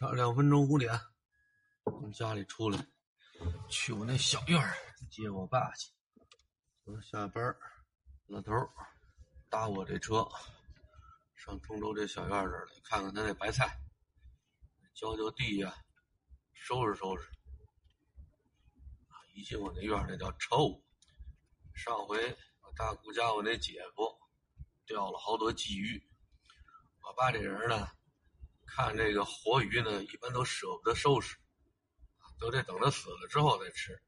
差两分钟五点，从家里出来，去我那小院儿接我爸去。我下班，老头搭我这车，上通州这小院这儿来看看他那白菜，浇浇地呀、收拾收拾。一进我那院儿，那叫臭。上回我大姑家我那姐夫钓了好多鲫鱼，我爸这人呢，看这个活鱼呢，一般都舍不得收拾，都得等它死了之后再吃，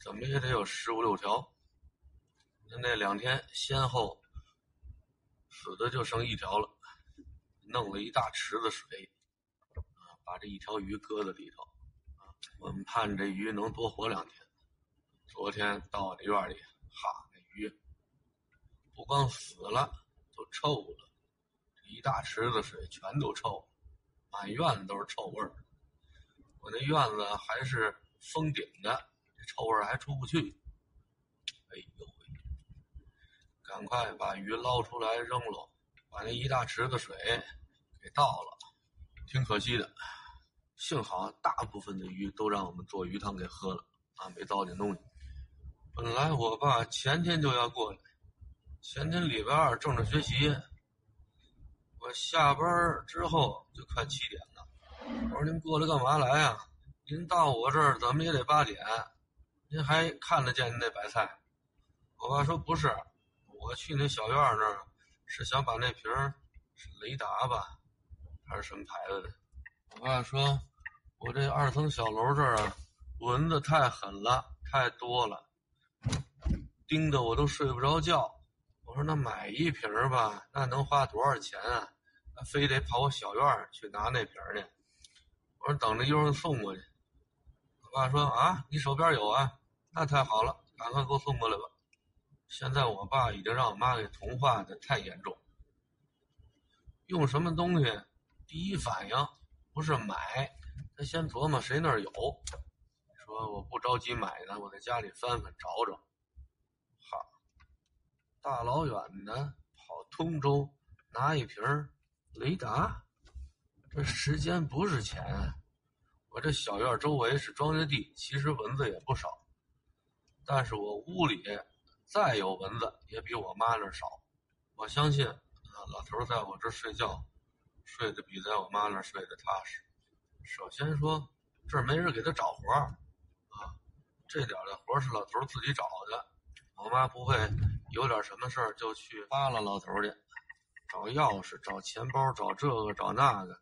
怎么也得有十五六条。那那两天先后死的就剩一条了，弄了一大池子水，啊，把这一条鱼搁在里头，啊，我们盼这鱼能多活两天。昨天到我这院里，哈，那鱼不光死了，都臭了，这一大池子水全都臭了，满院子都是臭味儿。我那院子还是封顶的，这臭味儿还出不去。哎呦喂！赶快把鱼捞出来扔了，把那一大池子水给倒了，挺可惜的。幸好大部分的鱼都让我们做鱼汤给喝了，啊，没糟践东西。本来我爸前天就要过来，前天礼拜二正着学习，我下班之后就快七点了。我说您过来干嘛来呀、您到我这儿怎么也得八点，您还看得见您那白菜？我爸说不是，我去那小院那儿是想把那瓶是雷达吧，还是什么牌子的？我爸说，我这二层小楼这儿啊，蚊子太狠了，太多了。叮得我都睡不着觉。我说那买一瓶吧，那能花多少钱啊？非得跑我小院去拿那瓶儿去。我说等着一会儿送过去。我爸说啊，你手边有啊？那太好了，赶快给我送过来吧。现在我爸已经让我妈给同化的太严重。用什么东西，第一反应不是买，他先琢磨谁那儿有。说我不着急买呢，我在家里翻翻找找。大老远的跑通州拿一瓶雷达，这时间不是钱。我这小院周围是庄稼地，其实蚊子也不少，但是我屋里再有蚊子也比我妈那少。我相信啊，老头在我这睡觉，睡得比在我妈那睡得踏实。首先说，这儿没人给他找活儿。这点的活儿是老头自己找的，我妈不会有点什么事儿就去扒拉老头去，找钥匙、找钱包、找这个找那个。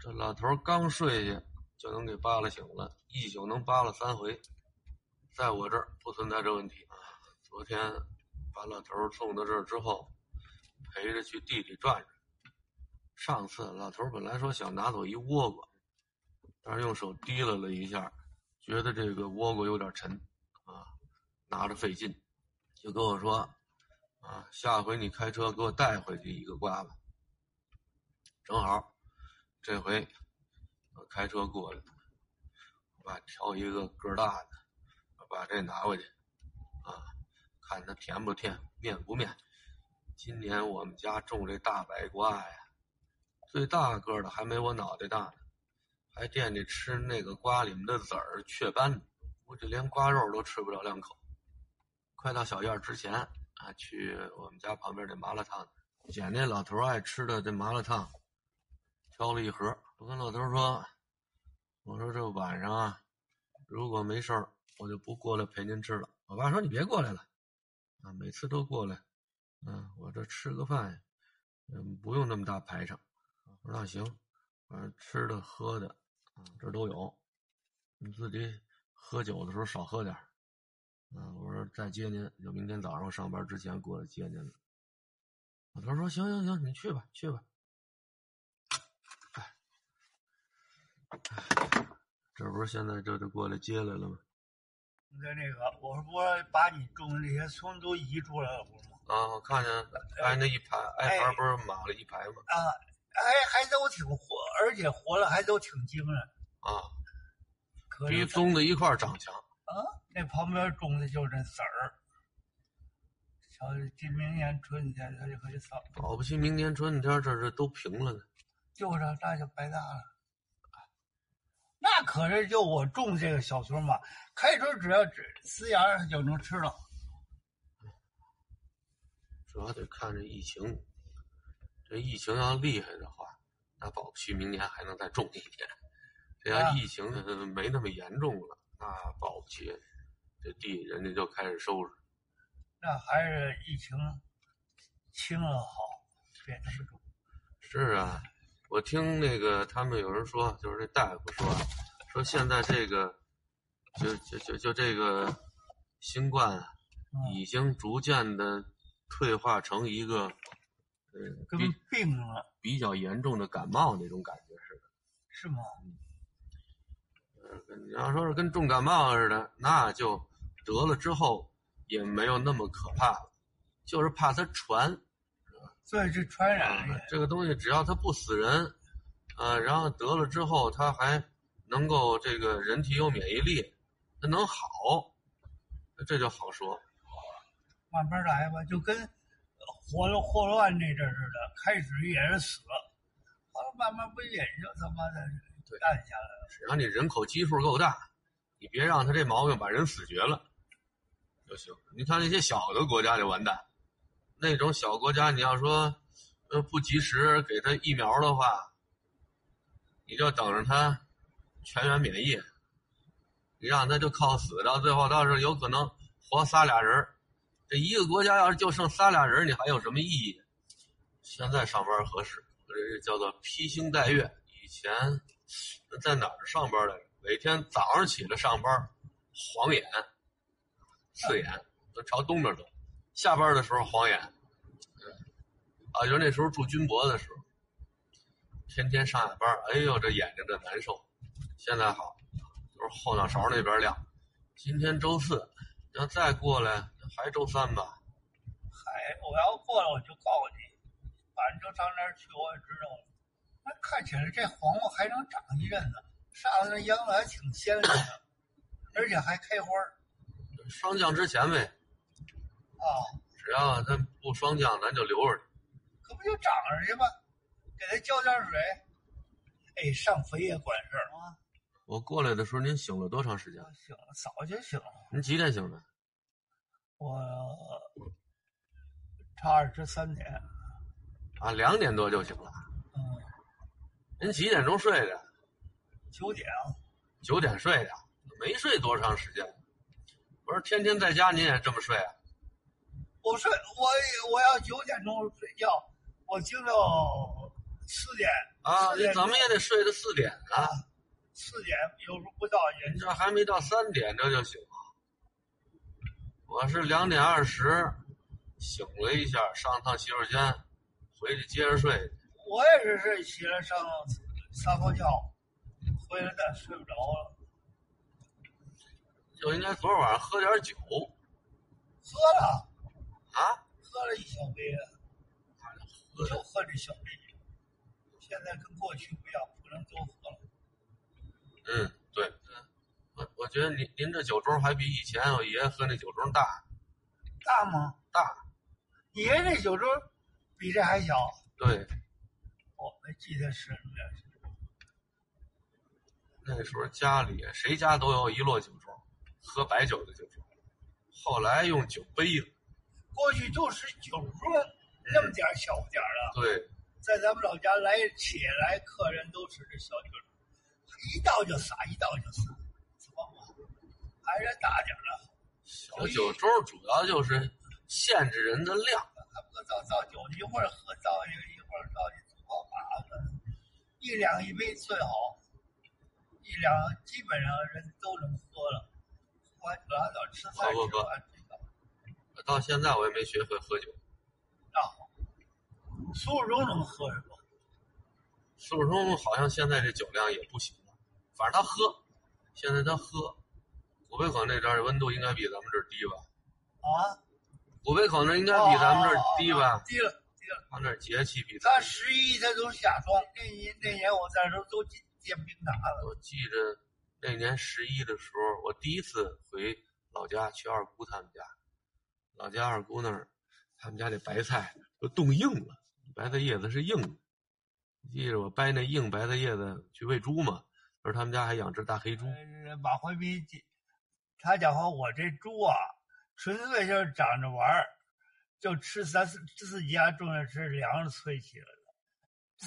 这老头刚睡下就能给扒拉醒了，一宿能扒拉三回。在我这儿不存在这问题。昨天把老头送到这儿之后，陪着去地里转转。上次老头本来说想拿走一倭瓜，但是用手提拉了一下。觉得这个倭瓜有点沉，啊，拿着费劲，就跟我说，啊，下回你开车给我带回去一个瓜吧。正好，这回我开车过来，我把挑一个个大的，我把这拿回去，啊，看它甜不甜，面不面。今年我们家种这大白瓜呀，最大个的还没我脑袋大呢。还惦记吃那个瓜里面的籽儿雀斑，估计连瓜肉都吃不了两口。快到小院之前啊，去我们家旁边这麻辣烫，捡那老头爱吃的这麻辣烫，挑了一盒。我跟老头说：“我说这晚上啊，如果没事儿，我就不过来陪您吃了。”我爸说：“你别过来了，啊，每次都过来，嗯，我这吃个饭，嗯，不用那么大排场。”我说：“那行，反正吃的喝的。”啊，这都有，你自己喝酒的时候少喝点儿。啊，我说再接您，就明天早上上班之前过来接您了。老头说：“行行行，你去吧，去吧。”哎，这不是现在这就过来接来了吗？你在那个，我说我把你种的那些葱都移出来了，不是吗？啊，我看见挨那一排挨排不是码了一排吗？啊，哎，还都挺活，而且活了还都挺精神。啊，可比是棕的一块长强。啊，那旁边种的就是这籽儿。瞧，这明年春天它就可以扫。保不齐明年春天这这都平了呢。就是啊那就白搭了。那可是就我种这个小葱嘛，开春只要只呲芽儿就能吃了。主要得看这疫情，这疫情要厉害的话，那保不齐明年还能再种一年。这要啊疫情呃没那么严重了，那保不齐这地人家就开始收拾。那还是疫情轻了好，别那么重。是啊，我听那个他们有人说，就是那大夫说，说现在这个就就就就这个新冠已经逐渐的退化成一个呃跟病了比较严重的感冒那种感觉似的。是吗？嗯，你要说是跟重感冒似的，那就得了之后也没有那么可怕了，就是怕它传。所以这传染啊，这个东西只要它不死人，啊，然后得了之后它还能够这个人体有免疫力，它能好，这就好说。慢慢来吧，就跟霍乱霍乱那阵似的，开始也是死了，后来慢慢不也就他妈的对淡下来了。只要你人口基数够大，你别让他这毛病把人死绝了就行。你看那些小的国家就完蛋，那种小国家你要说呃不及时给他疫苗的话，你就等着他全员免疫，你让他就靠死，到最后倒是有可能活仨俩人这一个国家要是就剩仨俩人你还有什么意义？现在上班合适，这叫做披星戴月。以前在哪儿上班来着？每天早上起来上班，晃眼、刺眼，都朝东边走；下班的时候晃眼。啊，就那时候住军博的时候，天天上下班，哎呦，这眼睛这难受。现在好，就是后脑勺那边亮。今天周四，要再过来还周三吧？嗨，我要过来我就告诉你，反正就上那儿去我也知道了。那看起来这黄瓜还能长一阵子，上来那秧子还挺鲜亮的，而且还开花儿霜降之前呗，啊，只要它不霜降，咱就留着它。可不就长上去吗？给它浇点水，哎，上肥也管事儿啊。我过来的时候，您醒了多长时间？醒了，早就醒了。您几点醒的？我差二十三点，啊，两点多就醒了。嗯，您几点钟睡的？九点啊，九点睡的，没睡多长时间。不是天天在家您也这么睡啊？我睡我我要九点钟睡觉，我听到四点啊，你怎么也得睡到四点啊？四点，有时候不到也您这还没到三点这就醒了。我是两点二十醒了一下，上趟洗手间，回去接着睡。我也是睡起来上撒泡觉，回来再睡不着了，就应该昨晚上喝点酒。喝了。啊，喝了一小杯了，就喝这小杯，现在跟过去不一样，不能多喝了。嗯，对，嗯，我我觉得您您这酒盅还比以前我爷爷喝那酒盅大大吗？大。你爷那酒盅比这还小，对，我没记得是那时候家里谁家都有一摞酒盅，喝白酒的酒盅。后来用酒杯了，过去就是酒桌，那么点儿小点儿的，对，在咱们老家来且来客人都吃这小酒盅，一倒就洒，一倒就洒，怎么嘛？还是大点儿的。小酒桌主要就是限制人的量。他不造造酒，一会儿喝造一个，一会儿造一个多麻烦。一两一杯最好，一两基本上人都能喝了。喝完就拉倒，吃饭喝不喝吃完这个到现在我也没学会喝酒。啊，苏轼能喝是吧？苏轼中好像现在这酒量也不行了，反正他喝，现在他喝。古北口那边儿温度应该比咱们这儿低吧？啊，古北口那应该比咱们这儿低吧？低了，低了。他那儿节气比咱他十一他都下霜，那年那年我在这儿都结结冰碴了。我记着那年十一的时候，我第一次回老家去二姑他们家，老家二姑那儿，他们家那白菜都冻硬了，白菜叶子是硬的。记着我掰那硬白菜叶子去喂猪嘛，而他们家还养只大黑猪。呃，马怀民，他讲话，我这猪啊，纯粹就是长着玩儿，就吃咱自自己家种的吃粮食催起来。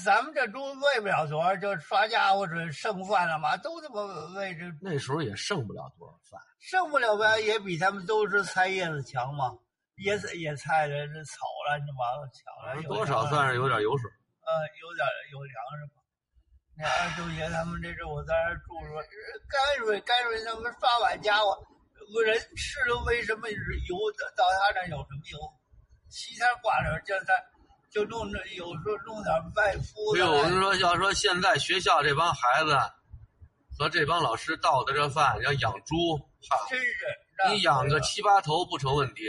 咱们这猪喂不了多少，就刷家伙准剩饭了嘛，都他妈喂这，那时候也剩不了多少饭，剩不了呗，也比他们都是菜叶子强嘛。野菜野菜的这草了，你完了抢了，有多少算是有点油水。呃，有点有粮食吧。那二舅爷他们这是我在那住着，泔水泔水，他们刷碗家伙，有人吃了为什么油？到他那有什么油？西天挂点就他就弄着，有时候弄点外敷的。哎呦，我跟你说，要说现在学校这帮孩子和这帮老师倒的这饭，要养猪，哈，真是你养个七八头不成问题。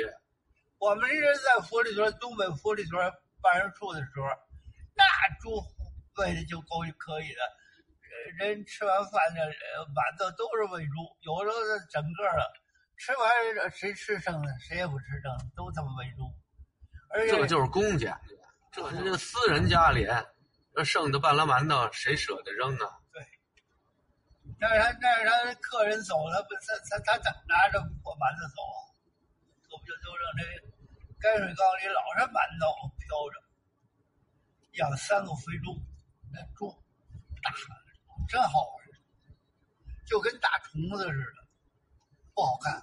我们是在福利屯，东北福利屯办事处的时候，那猪喂的就够可以的。呃人吃完饭的呃碗子都是喂猪，有时候是整个的，吃完谁吃剩的，谁也不吃剩的，都他妈喂猪。而且这就是公家，这是这个私人家里，那剩的半拉馒头谁舍得扔啊？但是他但是他客人走了，不他他他怎么拿着破馒头走啊？可不就都扔这泔水缸里老是馒头飘着，养三个肥猪，那猪大真好玩，就跟大虫子似的，不好看，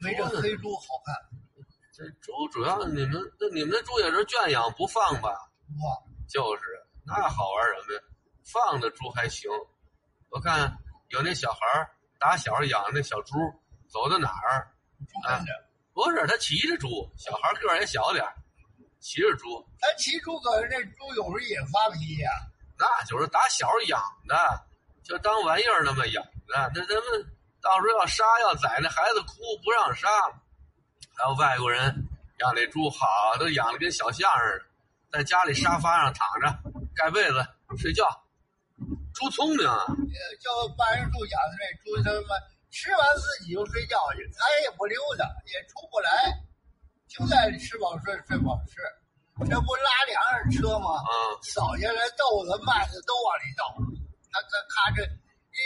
没这黑猪好看。这猪主要你们那你们那猪也是圈养不放吧？不放，就是，那好玩什么呀？放的猪还行，我看有那小孩儿打小养那小猪，走到哪儿猪跟着。不是他骑着猪，小孩个儿也小点儿，骑着猪，他骑猪可是那猪有时候也发脾气呀、那就是打小养的，就当玩意儿那么养的。那咱们到时候要杀要宰，那孩子哭不让杀。还有外国人养那猪好，都养的跟小象似的，在家里沙发上躺着，盖被子睡觉。猪聪明啊，呃叫办事处养的那猪，他妈吃完自己就睡觉去，他也不溜达，也出不来，就在吃饱睡，睡饱吃。这不拉粮食车吗？啊，扫下来豆子、麦子都往里倒，他他咔这，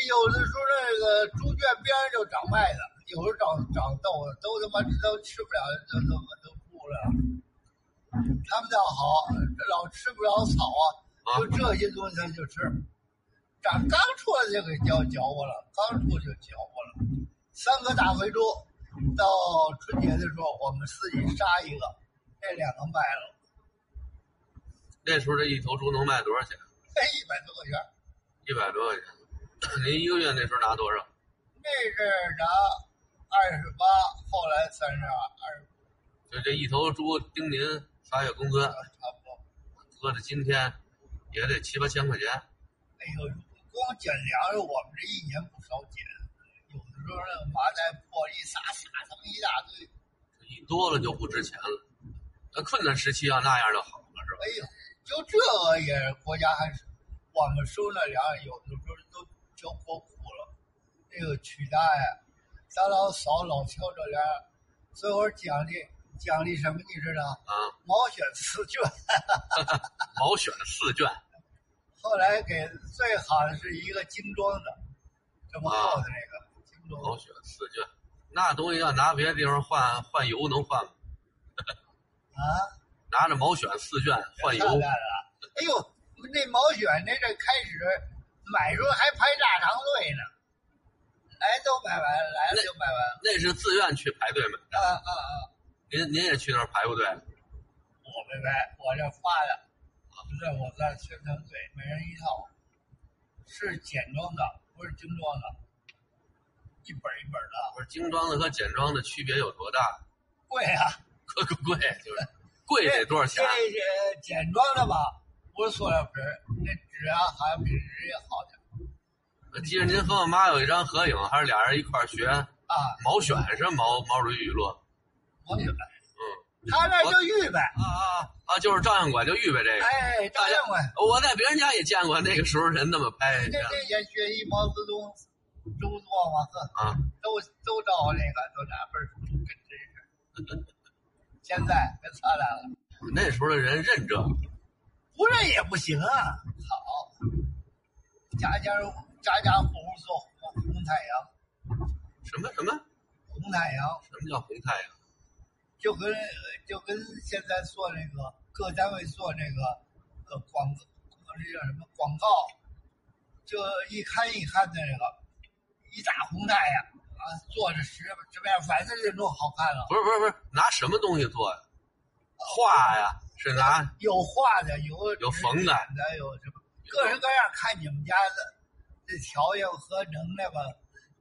有的时候那个猪圈边上就长麦子，有时候长长痘子，都他妈都吃不了，都他妈都吐了。他们倒好，老吃不了草啊，就这些东西他就吃。长刚出来就给嚼嚼过了，刚出就嚼过了。三个大肥猪，到春节的时候我们自己杀一个，那两个卖了，那时候这一头猪能卖多少钱？才 一百多块钱。一百多块钱。您一个月那时候拿多少？那是拿二十八，后来三十二，二十就这一头猪丁您仨月工资，差不多。搁到今天也得七八千块钱。哎呦，光捡粮食，我们这一年不少捡。有的时候那麻袋破了一撒，撒他妈一大堆。一多了就不值钱了。那困难时期要那样就好了，是吧？哎呦，就这个也国家还是我们收那粮食，有的时候都交国库了。那个曲大呀，咱老嫂老挑这粮食，最后奖励奖励什么你知道？啊，毛选四卷。毛选四卷，后来给最好的是一个精装的，这么厚的那个精装毛选四卷，那东西要拿别的地方换换油能换吗？啊，拿着毛选四卷换油。哎呦，那毛选那这开始买时候还排大长队呢，来都买完了，来了就买完了。那是自愿去排队买的。啊啊啊！您您也去那儿排过队？我没排，我这发的，不是我在宣传队，每人一套，是简装的，不是精装的，一本一本的，不是精装的和简装的区别有多大？贵啊。贵贵贵，就是贵得多少钱？这这简装的吧，不是塑料皮儿，那纸啊好像比纸也好点我记得您和我妈有一张合影，还是俩人一块儿学啊。毛选是毛毛主席语录毛选，嗯，他那叫预备，啊啊啊！就是照相馆就预备这个。哎，照相馆，我在别人家也见过，那个时候人那么拍这这也学习毛泽东、周作嘛，呵，啊。都都照那个，都拿本书，跟真是。现在别灿烂了，那时候的人认这个，不认也不行啊。好，家家户红红太阳，什么什么红太阳什么叫红太阳？就跟就跟现在做那个各单位做那个呃广呃这叫什么广告，就一刊一刊的那个一大红太阳啊，做着什什么样，反正就弄好看了。不是不是不是，拿什么东西做呀？画呀？是拿有画的，有有缝的的，有什么各式各样。看你们家的这条件和能耐吧，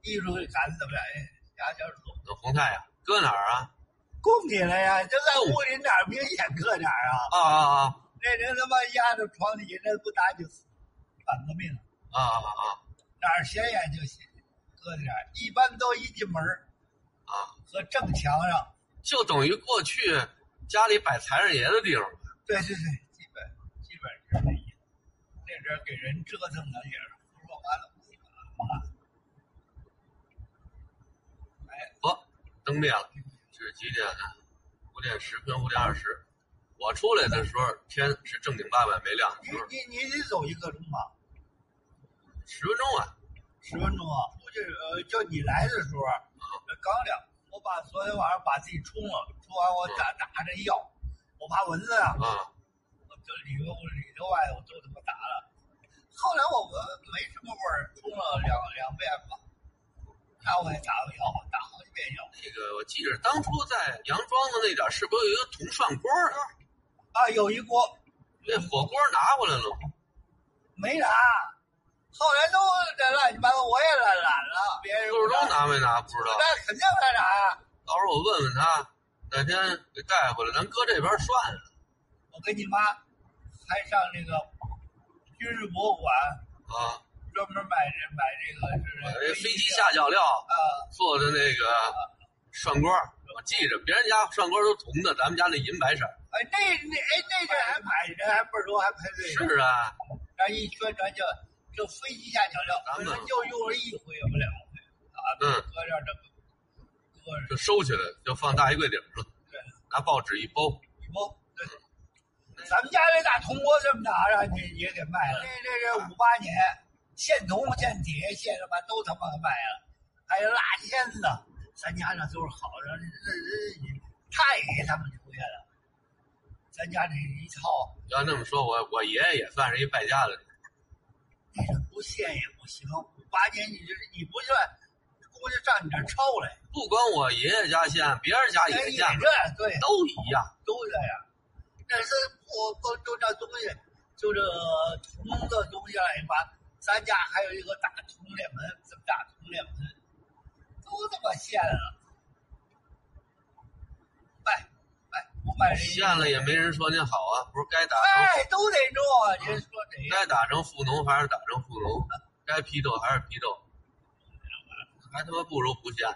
艺术感怎么样？哎，家家说。那红太阳搁哪儿啊？供起来呀，就在屋里哪儿明显搁哪儿啊？啊啊啊！那人他妈压着床底下，那不打就死，反革命。啊啊啊！哪儿显眼就显，搁点儿。一般都一进门啊，和正墙上，就等于过去家里摆财神爷的地方。对对对，基本基本是那意思。那阵儿给人折腾的也是道。哎，不，灯灭了。这是几点呢？五点十分，五点二十。我出来的时候，天是正经八百没亮。你你你得走一个钟吧？十分钟啊！十分钟啊！我就呃，叫你来的时候，刚亮。我把昨天晚上把自己冲了，冲完我打打着药，我怕蚊子啊。啊。我这里头里头外头都他妈打了。后来我闻没什么味儿，冲了两两遍吧。那我也打过药，打好几遍药。那个我记着，当初在杨庄子那点是不是有一个铜涮锅啊？啊，有一锅。那火锅拿过来了吗？没拿。后来都这乱七八糟，我也懒懒了。别人不知道拿没拿，不知道。那肯定没拿呀。到时候我问问他，哪天给带回来，咱搁这边涮了。我跟你妈还上那个军事博物馆啊，专门买这买这个是飞机下脚料啊做的那个涮锅，我记着，别人家涮锅都铜的，咱们家那银白色。哎，那那哎那阵还买人还倍儿多，还排队。是啊，那一宣传就。就飞机下脚料，咱们就用了一回不两回啊！嗯，搁这这么搁着，就收起来，就放大衣柜顶上。对，拿报纸一包，一包。对，咱们家这大铜锅这么大，让你也给卖了。这这这五八年，现铜现铁现什么都他妈卖了，还有蜡签子，咱家那都是好的，这这太给他们留下了。咱家这一套，要那么说，我我爷爷也算是一败家子。不献也不行，五八年你这你不算，估计上你这抄来。不光我爷爷家献，别人家也献，这对，都一样，都这样。那是不不就这东西，就这铜的东西来吧。咱家还有一个大铜脸盆，这么大铜脸盆，都他妈献了。卖卖不卖？献了也没人说您好啊，不是该打？哎，都得弄啊！您说这该打成富农还是打成富农？该批斗还是批斗？还他妈不如不献。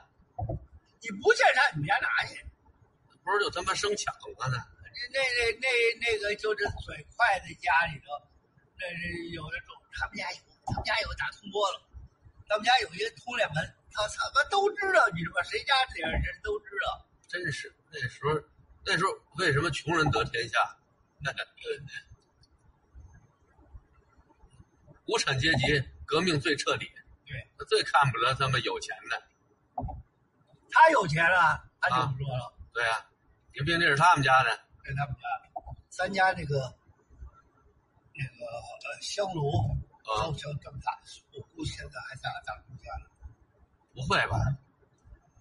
你不献上你们家拿去？不是就他妈生抢了呢？那那那那个就是嘴快的家里头，那有的种他们家有，他们家有大铜锅了，他们家有一个铜脸盆，他他妈都知道，你知道吧？谁家这样人都知道。真是那时候，那时候为什么穷人得天下？那无产阶级革命最彻底，对，最看不得他们有钱的。他有钱了，他就不说了。对呀，你毕竟是他们家的，是他们家。咱家这个那个呃香炉，烧香这么大，我估计现在还在咱们家呢。不会吧？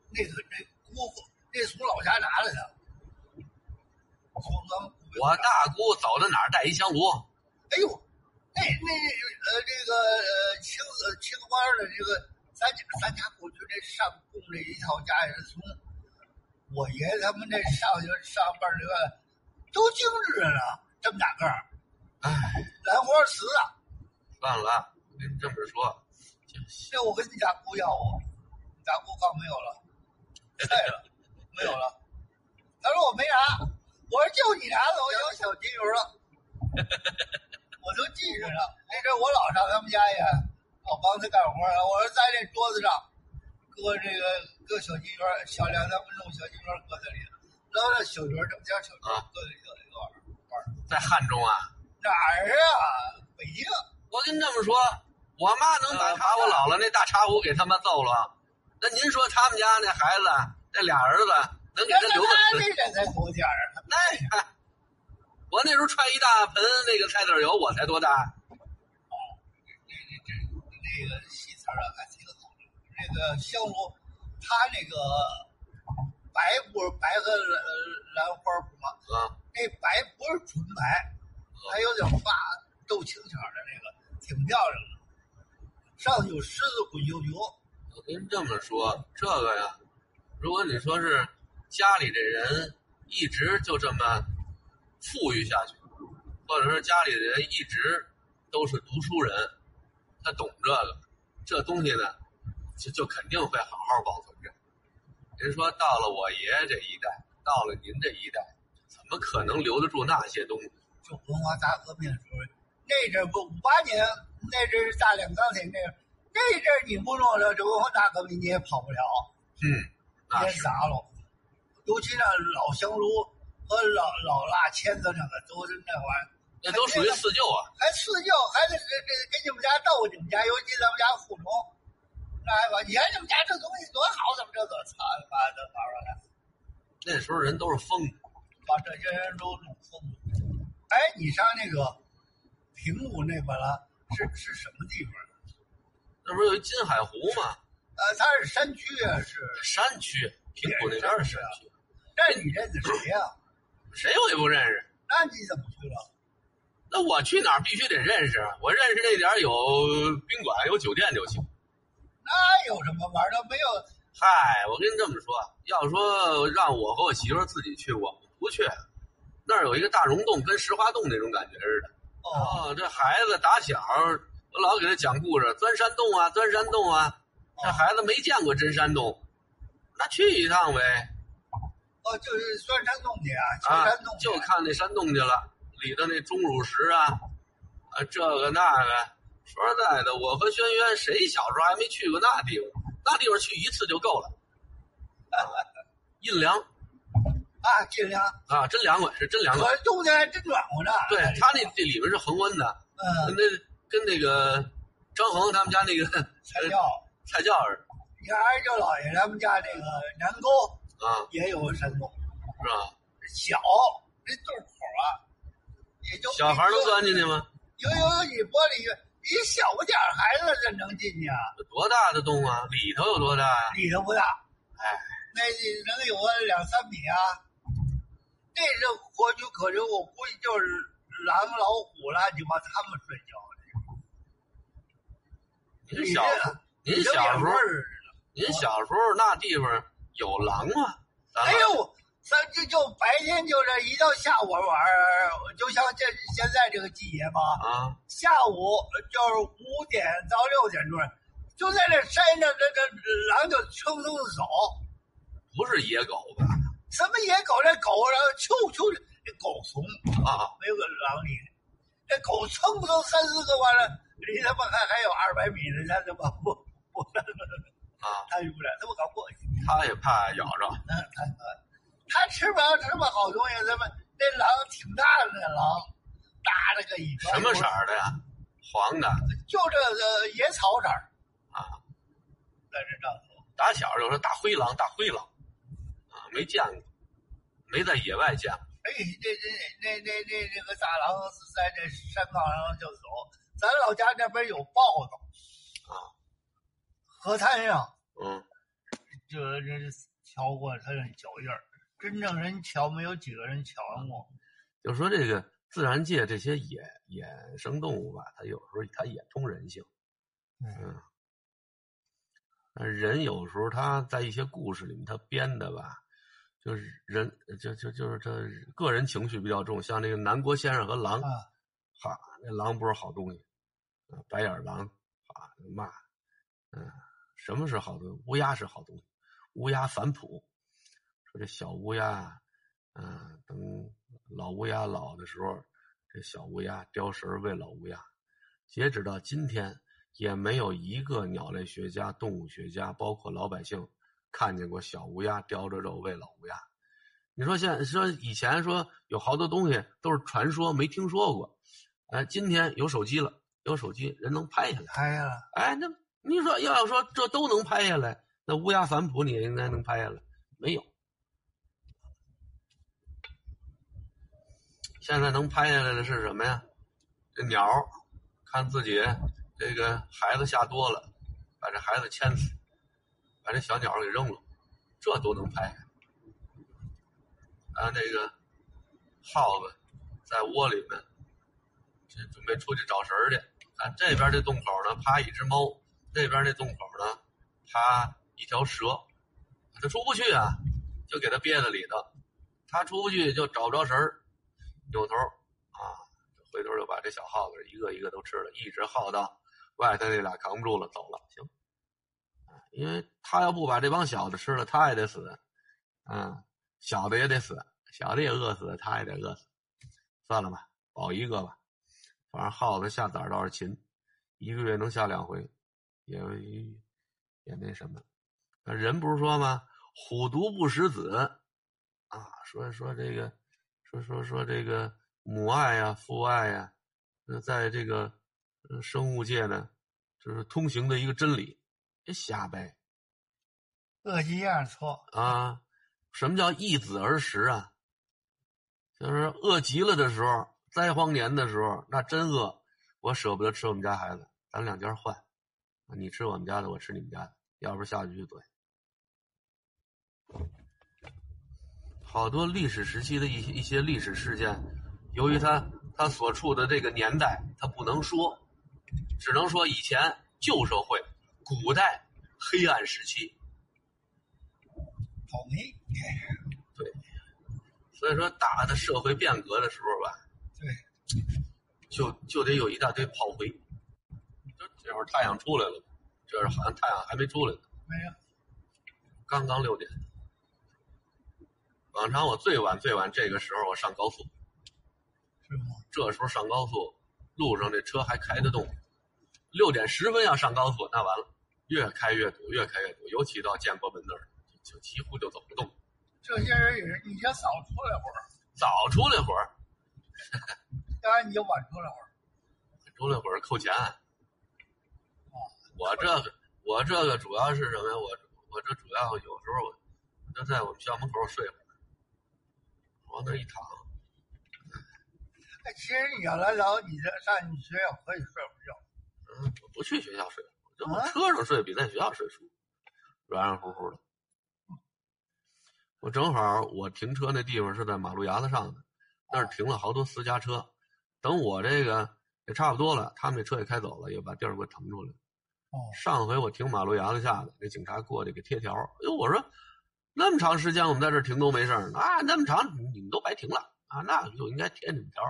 那个那姑姑，那从老家拿来的。我大姑走到哪儿带一香炉？哎呦，那那呃这个呃青青花的这个咱家咱家过去这上供这一套家也是从我爷爷他们那上学上班这个都精致着呢，这么大个儿，哎，兰花瓷啊。算了，跟你这么说，这我跟你家姑要我，你家姑告没有了，卖了，没有了。他说我没拿。我说就你拿走，我有小金鱼了，我都记着呢。那阵我老上他们家去，老帮他干活我说在这桌子上搁这个搁小金鱼，小两三分钟小金鱼搁在里头，小鱼这么家小鱼搁在里头一个玩儿。在汉中啊？哪儿啊？北京。我跟你这么说，我妈能把把我姥姥那大茶壶给他妈揍了，那您说他们家那孩子那俩儿子能给他留个？那人才多点儿啊！那我那时候揣一大盆那个菜籽油，我才多大？哦，这这这那个戏词啊还挺好的。那个香炉，它这个白不是白和兰兰花不吗？啊，那白不是纯白，还有点发豆青色的那个，挺漂亮的。上头有狮子滚绣球。我跟你这么说，这个呀，如果你说是家里这人一直就这么富裕下去，或者说家里的人一直都是读书人，他懂这个，这东西呢，就就肯定会好好保存着。人说到了我爷爷这一代，到了您这一代，怎么可能留得住那些东西？就文化大革命的时候，那阵不五八年，那阵是大炼钢铁那个，那阵你不弄了这文化大革命你也跑不了，嗯，那也是砸了。尤其那老香炉和老老腊签子那个都是那玩意儿，那都属于四旧啊。还四旧，还得这这给你们家斗你们家，尤其咱们家富农，那还吧？你看你们家这东西多好，怎么这个操他妈的搞出来，那时候人都是疯子，把这些人都弄疯了。哎，你上那个平谷那边了，是是什么地方？那不是有一金海湖吗？呃，它是山区啊，是。山区，平谷那边是山区。那你认识谁呀、谁我也不认识。那你怎么去了？那我去哪儿必须得认识，啊我认识那点儿有宾馆有酒店就行。那有什么玩的？没有。嗨，我跟你这么说，要说让我和我媳妇自己去，我们不去。那儿有一个大溶洞，跟石花洞那种感觉似的。哦，哦，这孩子打小我老给他讲故事，钻山洞啊，钻山洞啊。这孩子没见过真山洞，那去一趟呗。哦，就是钻山洞去啊，啊去山洞，去就看那山洞去了，里头那钟乳石啊，啊，这个那个。说实在的，我和轩轩谁小时候还没去过那地方？那地方去一次就够了。阴凉啊，阴凉。啊，真凉快，是真凉快。可冬天还真暖和呢。对他那这里面是恒温的，嗯，跟那跟那个张恒他们家那个菜窖。菜窖似的你看二舅姥爷他们家那个南沟啊，也有个山洞，是吧？小，那洞口啊，也就小孩能钻进去吗？有有有你玻璃，你小点儿孩子这能进去啊？有多大的洞啊？里头有多大呀、里头不大，哎，那能有个两三米啊。那是活居可能，我估计就是狼老虎乱七八他们睡觉的。您小您小时候，您小时候那地方有狼吗？哎呦，咱这就白天就是一到下午玩儿，就像这现在这个季节吧，啊，下午就是五点到六点钟，就在这山上，这这狼就蹭蹭走。不是野狗吧？什么野狗？这狗然后啾啾，这狗怂啊，没有个狼里，这狗蹭不蹭三四个完了，离他妈还还有二百米呢，他他妈不不，啊，他就不来，他不敢过去。他也怕咬着。嗯，他他吃不着这么好东西，他妈那狼挺大的，那狼大了个尾巴。什么色儿的呀？黄的就这个野草色儿，啊。在这上头。打小就说大灰狼，大灰狼，啊，没见过，没在野外见过。哎，这这那那那那个大狼在这山岗上就走，咱老家那边有豹子啊，河滩上嗯，就人瞧过它的脚印儿，真正人瞧没有几个人瞧过。就说这个自然界这些野野生动物吧，它有时候它也通人性，嗯，但人有时候他在一些故事里面他编的吧，就是人就就就是他个人情绪比较重，像那个南郭先生和狼，啊，哈，那狼不是好东西，啊，白眼狼，啊，骂，嗯，什么是好东西？乌鸦是好东西，乌鸦反哺，说这小乌鸦，嗯、等老乌鸦老的时候，这小乌鸦叼食儿喂老乌鸦，截止到今天，也没有一个鸟类学家、动物学家，包括老百姓，看见过小乌鸦叼着肉喂老乌鸦。你说现在说以前说有好多东西都是传说，没听说过。哎，今天有手机了，有手机，人能拍下来。拍下来，哎，那你说要要说这都能拍下来，那乌鸦反哺你也应该能拍下来，没有。现在能拍下来的是什么呀？这鸟看自己这个孩子下多了，把这孩子牵死，把这小鸟给扔了，这都能拍。啊，那个耗子在窝里面，这准备出去找食儿去。看这边这洞口呢，趴一只猫；那边这洞口呢，趴一条蛇。它出不去啊，就给它憋在里头。它出不去就找不着食儿，扭头啊，回头就把这小耗子一个一个都吃了，一直耗到外头那俩扛不住了，走了。行，因为他要不把这帮小的吃了，他也得死。嗯，小的也得死，小的也饿死，他也得饿死。算了吧，保一个吧。反正耗子下崽倒是勤，一个月能下两回，也也那什么。人不是说吗？虎毒不食子啊！说说这个，说说说这个母爱呀、父爱呀，在这个生物界呢，就是通行的一个真理。别瞎掰，饿急样错啊！什么叫易子而食啊？就是饿极了的时候。灾荒年的时候，那真饿，我舍不得吃我们家孩子，咱两家换，你吃我们家的，我吃你们家的，要不下去就怼。好多历史时期的一些一些历史事件，由于他他所处的这个年代，他不能说，只能说以前旧社会、古代黑暗时期，倒霉。对，所以说大的社会变革的时候吧。对，就就得有一大堆炮灰。就这会儿太阳出来了，这是好像太阳还没出来呢。没有，刚刚六点。往常我最晚最晚这个时候我上高速，是吗？这时候上高速，路上这车还开得动。六点十分要上高速，那完了，越开越堵，越开越堵，尤其到建国门那儿，就几乎就走不动。这些人也是，你先早出来会儿，早出来会儿。当然你就晚出来会儿，出来会儿扣钱。哦，我这个我这个主要是什么呀？我我这主要有时候我就在我们学校门口睡会儿，往那一躺。哎，其实你要来老，你这上你学校可以睡会儿觉。嗯，我不去学校睡，我就往车上睡比在学校睡舒服，软软乎乎的。我正好我停车那地方是在马路牙子上的。那儿停了好多私家车，等我这个也差不多了，他们这车也开走了，也把地儿给我腾出来。哦，上回我停马路牙子下的，那警察过去给贴条。哎呦，我说那么长时间我们在这停都没事儿，啊，那么长你们都白停了啊，那就应该贴你们条。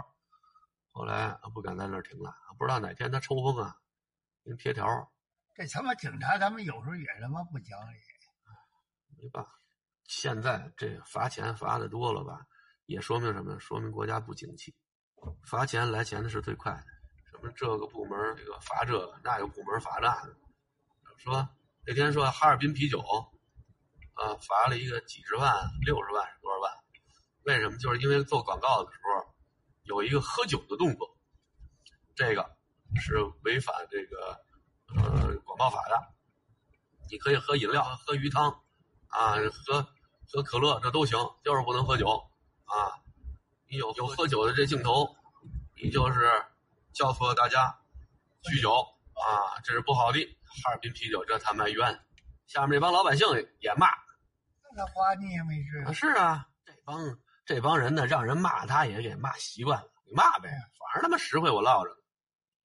后来不敢在那儿停了，不知道哪天他抽风啊，给贴条。这他妈警察他们有时候也他妈不讲理。没办法，现在这罚钱罚的多了吧？也说明什么？说明国家不景气，罚钱来钱的是最快的。什么这个部门这个罚这个，那个部门罚那个。说那天说哈尔滨啤酒，啊，罚了一个几十万、六十万是多少万？为什么？就是因为做广告的时候有一个喝酒的动作，这个是违反这个呃广告法的。你可以喝饮料、喝鱼汤，啊，喝喝可乐这都行，就是不能喝酒。啊，你有有喝酒的这镜头，你就是教唆大家酗酒啊，这是不好的。哈尔滨啤酒这他妈冤，下面这帮老百姓也骂。那花你也没治。是啊，这帮这帮人呢，让人骂他也给骂习惯了，你骂呗，反正他妈实惠我落着。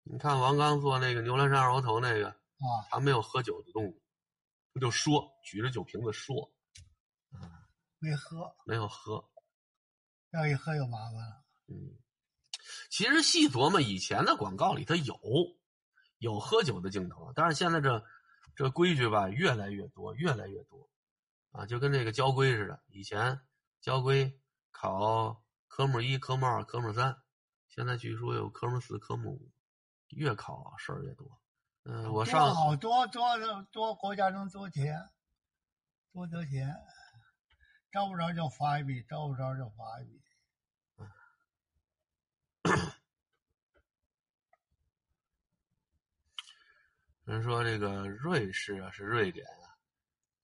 你看王刚做那个牛栏山二锅头那个啊，他没有喝酒的动作，他就说举着酒瓶子说，没喝，没有喝。要一喝就麻烦了。嗯，其实细琢磨，以前的广告里头有有喝酒的镜头，但是现在这这规矩吧越来越多，越来越多啊，就跟这个交规似的。以前交规考科目一、科目二、科目三，现在据说有科目四、科目五，越考事儿越多。嗯，我上好多多多国家能多钱，多得钱。招不着就罚一笔，招不着就罚一笔。人说这个瑞士啊是瑞典啊，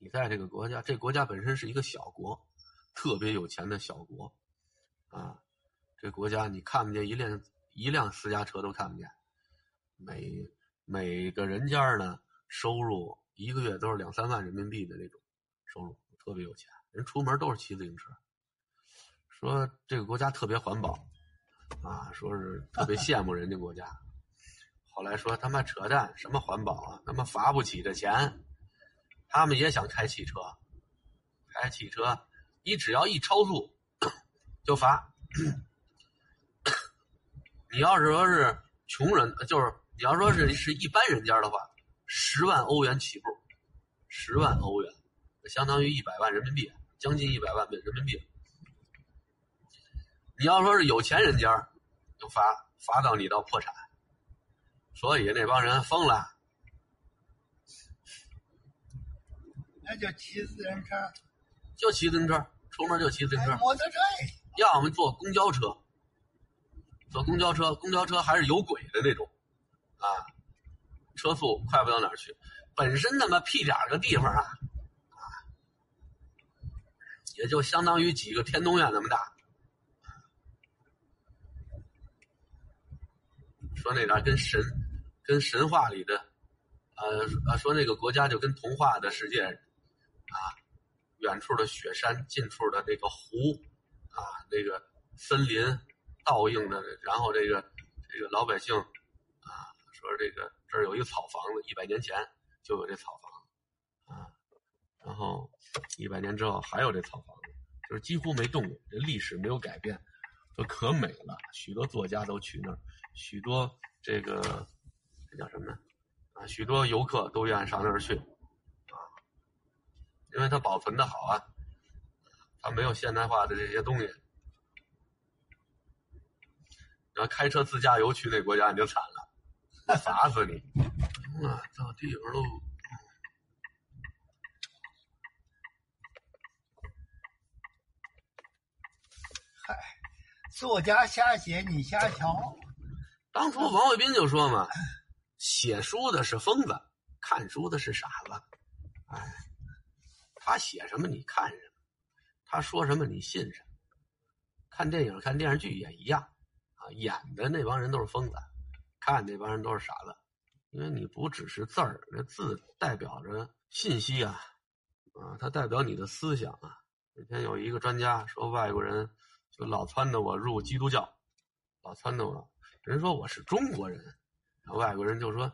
你在这个国家，这国家本身是一个小国，特别有钱的小国，啊，这国家你看不见一辆一辆私家车都看不见，每每个人家呢收入一个月都是两三万人民币的那种收入，特别有钱，人出门都是骑自行车。说这个国家特别环保，啊，说是特别羡慕人家国家。后来说他妈扯淡，什么环保啊？他妈罚不起这钱，他们也想开汽车，开汽车，你只要一超速就罚。你要是说是穷人，就是你要说是是一般人家的话，十万欧元起步，十万欧元，相当于一百万人民币，将近一百万人民币。你要说是有钱人家，就罚罚到你到破产。所以那帮人疯了，那就骑自行车，就骑自行车，出门就骑自行车，摩托车，要么坐公交车，坐公交车，公交车还是有轨的那种，啊，车速快不到哪儿去，本身那么屁点儿个地方啊，啊，也就相当于几个天通苑那么大。说那点跟神，跟神话里的，呃啊，说那个国家就跟童话的世界，啊，远处的雪山，近处的那个湖，啊，那个森林倒映的，然后这个这个老百姓，啊，说这个这儿有一个草房子，一百年前就有这草房子，啊，然后一百年之后还有这草房子，就是几乎没动过，这历史没有改变，说可美了，许多作家都去那儿。许多这个这叫什么呢？啊，许多游客都愿意上那儿去，因为它保存的好啊，它没有现代化的这些东西。然后开车自驾游去那国家你就惨了，砸死你！啊，到地方喽。嗨，作家瞎写，你瞎瞧。当初王卫兵就说嘛：“写书的是疯子，看书的是傻子。”哎，他写什么你看什么，他说什么你信什么。看电影、看电视剧也一样啊，演的那帮人都是疯子，看那帮人都是傻子。因为你不只是字儿，那字代表着信息啊，啊，它代表你的思想啊。那天有一个专家说，外国人就老撺掇我入基督教，老撺掇我。人说我是中国人，然后外国人就说，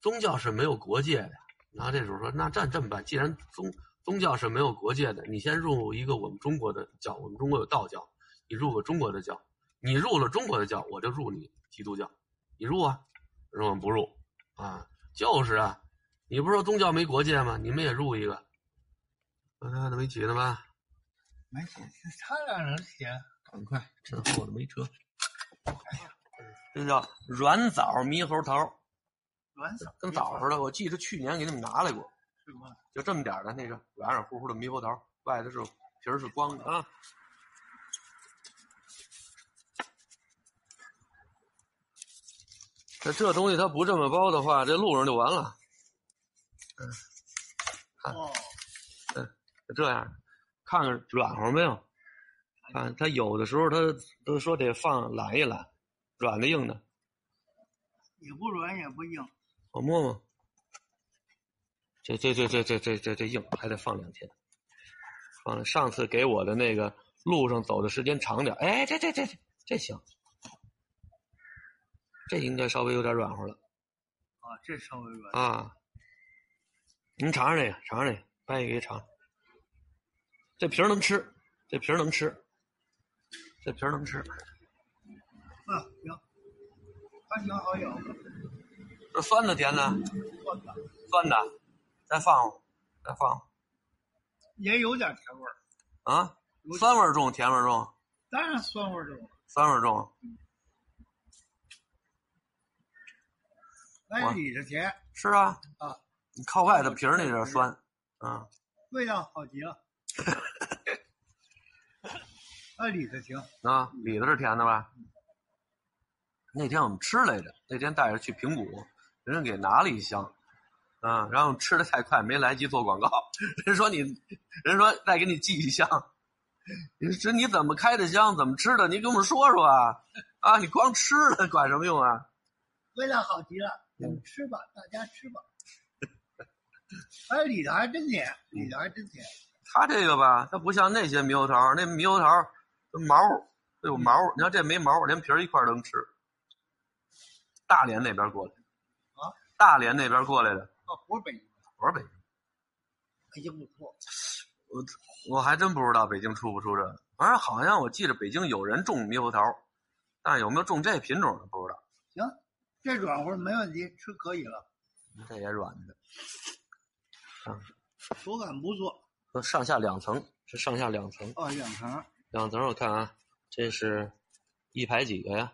宗教是没有国界的。然后这时候说，那这这么办？既然宗宗教是没有国界的，你先入一个我们中国的教，我们中国有道教，你入个中国的教，你入了中国的教，我就入你基督教，你入啊？说我们不入啊，就是啊，你不是说宗教没国界吗？你们也入一个，刚才都没起呢吧？没起，他让人起，赶快，趁后头没车。这叫软枣猕猴桃，软枣跟枣似的。我记得去年给你们拿来过，就这么点的那个软软乎乎的猕猴桃，外头是皮儿是光的啊。这这东西它不这么包的话，这路上就完了。嗯，看，嗯，这样，看看软和没有？看它有的时候它都说得放懒一懒。软的硬的，也不软也不硬。我摸摸，这这这这这这这这硬，还得放两天。放上次给我的那个路上走的时间长点，哎，这这这这行，这应该稍微有点软和了。啊，这稍微软。啊，您尝尝这个，尝尝这个，掰一个尝。这皮儿能吃，这皮儿能吃，这皮儿能吃。啊，行，还挺好咬。这酸的甜的？酸的。酸的，再放，再放。也有点甜味儿。啊？酸味重，甜味重？当然酸味重。酸味重。那里头甜。是啊。啊。你靠外头皮儿那点酸，啊。味道好极了。那里头行。啊，里头是甜的吧？那天我们吃来着，那天带着去平谷，人家给拿了一箱，啊，然后吃的太快，没来及做广告。人说你，人说再给你寄一箱。你说你怎么开的箱？怎么吃的？你跟我们说说啊！啊，你光吃了管什么用啊？味道好极了，你们吃吧，大家吃吧。哎，里头还真甜，里头还真甜。它这个吧，它不像那些猕猴桃，那猕猴桃毛有毛，你看这没毛，连皮儿一块儿能吃。大连那边过来啊？大连那边过来的？哦，不是北京，不是北京，北京不出。我我还真不知道北京出不出这，反正好像我记着北京有人种猕猴桃，但是有没有种这品种的不知道。行，这软乎没问题，吃可以了。这也软的，啊，口感不错。上下两层，是上下两层。哦，两层。两层，我看啊，这是一排几个呀？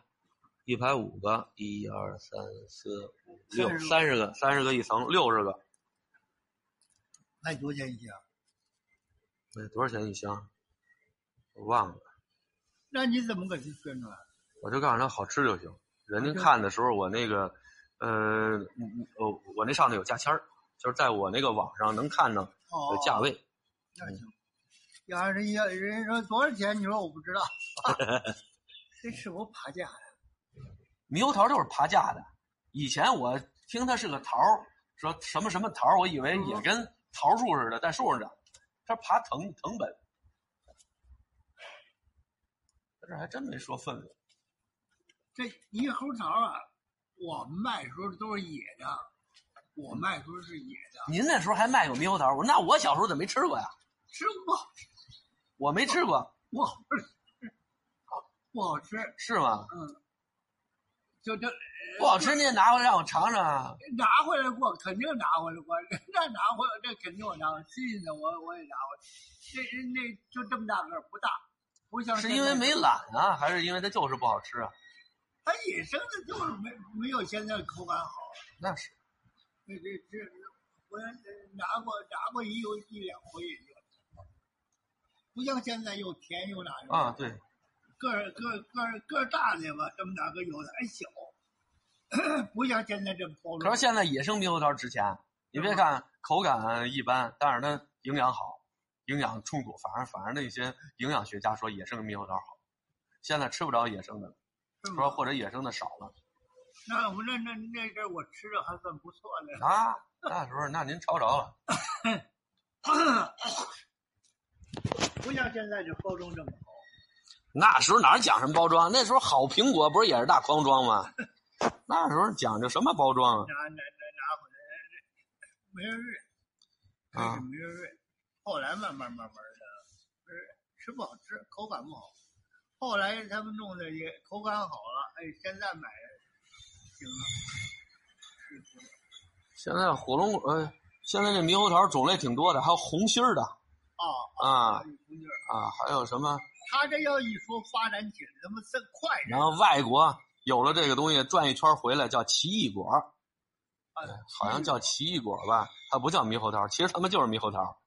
一排五个，一二三四五六，三十个，三十个一层，六十个。卖多少钱一箱？卖多少钱一箱？我忘了。那你怎么给他宣传？我就告诉他好吃就行。人家看的时候，我那个，呃，我我那上头有价签儿，就是在我那个网上能看到价位。那行。要人家人家说多少钱？你说我不知道。这是我爬价的。猕猴桃就是爬架的。以前我听它是个桃，说什么什么桃，我以为也跟桃树似的，在树上长。它爬藤藤本。在这还真没说分量。这猕猴桃啊，我们卖时候都是野的，我卖时候是野的。您那时候还卖过猕猴桃？我那我小时候怎么没吃过呀？吃过，我没吃过，不好吃，不好吃是吗？嗯，就就不好吃，你也拿回来让我尝尝啊。拿回来过，肯定拿回来过。那拿回来，这肯定我拿回来，新鲜的我我也拿回来。这那就这么大个不大，不像是因为没懒啊，还是因为它就是不好吃啊？它野生的就是没没有现在口感好。那是，这这这，我拿过拿过一有一两回也就。不像现在又甜又辣啊，对，个儿个儿个儿个儿大的吧，这么大个有的还小，不像现在这么包可是现在野生猕猴桃值钱，你别看口感一般，但是它营养好，营养充足。反而反而那些营养学家说野生猕猴桃好，现在吃不着野生的了，说或者野生的少了。那我那那那阵我吃的还算不错的啊，那时候那您抄着了。不像现在这包装这么好，那时候哪讲什么包装？那时候好苹果不是也是大筐装吗？那时候讲究什么包装啊？拿拿拿拿回来，没人认，开始没人认，后来慢慢慢慢的，吃不好吃，口感不好。后来他们弄的也口感好了，哎，现在买行了。现在火龙呃，现在这猕猴桃种类挺多的，还有红心儿的。啊啊啊！还有什么？他这要一说发展起来，他妈真快？然后外国有了这个东西，转一圈回来叫奇异果，好像叫奇异果吧？它不叫猕猴桃，其实他妈就是猕猴桃。